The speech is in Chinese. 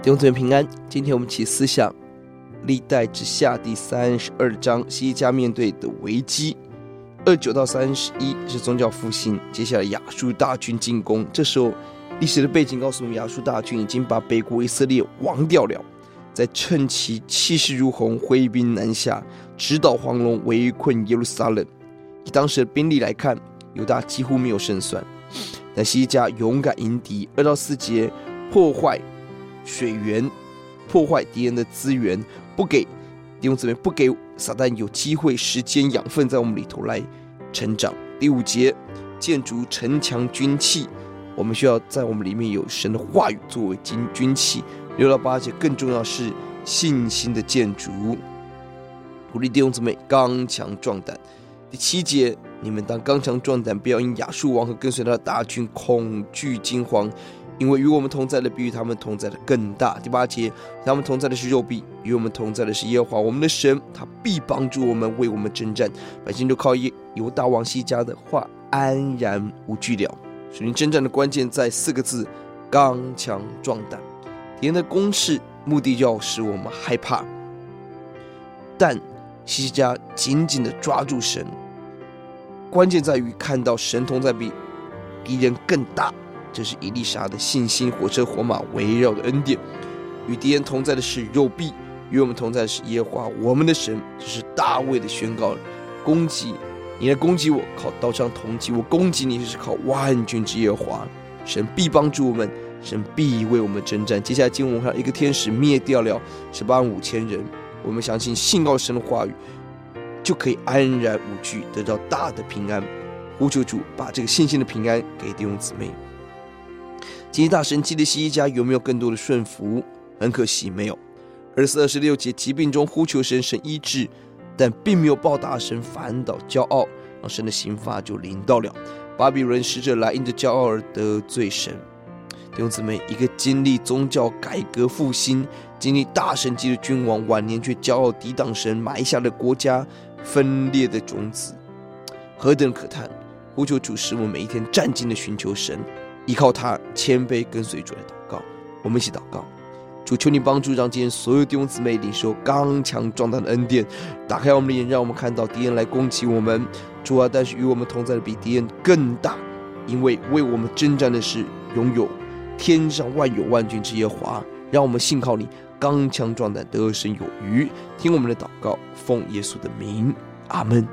弟兄姊妹平安，今天我们一起思想历代之下第三十二章，希西家面对的危机。二九到三十一是宗教复兴，接下来亚述大军进攻。这时候历史的背景告诉我们，亚述大军已经把北国以色列亡掉了，在趁其气势如虹，挥兵南下，直捣黄龙，围困耶路撒冷。以当时的兵力来看，犹大几乎没有胜算。但希西家勇敢迎敌，二到四节破坏。水源破坏敌人的资源，不给弟兄姊妹，不给撒旦有机会、时间、养分在我们里头来成长。第五节，建筑城墙军器，我们需要在我们里面有神的话语作为军军器。六到八节，更重要是信心的建筑，鼓励弟兄姊妹刚强壮胆。第七节，你们当刚强壮胆，不要因亚述王和跟随他的大军恐惧惊慌。因为与我们同在的比与他们同在的更大。第八节，他们同在的是肉臂，与我们同在的是耶和华我们的神，他必帮助我们，为我们征战。百姓就靠耶犹大王西家的话安然无惧了。属灵征战的关键在四个字：刚强壮胆。敌人的攻势目的要使我们害怕，但西家紧紧的抓住神，关键在于看到神同在比敌人更大。这是以利沙的信心，火车火马围绕的恩典。与敌人同在的是肉臂，与我们同在的是耶和华我们的神。这是大卫的宣告。攻击你来攻击我，靠刀枪同击；我攻击你，就是靠万军之耶和华。神必帮助我们，神必为我们征战。接下来经文我们看，一个天使灭掉了十八万五千人。我们相信信靠神的话语，就可以安然无惧，得到大的平安。呼求主把这个信心的平安给弟兄姊妹。经历大神迹的希西家有没有更多的顺服？很可惜没有。二十四、二十六节，疾病中呼求神，神医治，但并没有报答神，反倒骄傲，让神的刑罚就临到了。巴比伦使者来，因着骄傲而得罪神。弟兄姊妹，一个经历宗教改革复兴、经历大神迹的君王，晚年却骄傲抵挡神，埋下了国家分裂的种子，何等可叹！呼求主，使我们每一天战兢的寻求神。依靠他，谦卑跟随主来祷告。我们一起祷告：主，求你帮助，让今天所有弟兄姊妹领受刚强壮胆的恩典，打开我们的眼，让我们看到敌人来攻击我们。主啊，但是与我们同在的比敌人更大，因为为我们征战的是拥有天上万有万军之耶华。让我们信靠你，刚强壮胆，得胜有余。听我们的祷告，奉耶稣的名，阿门。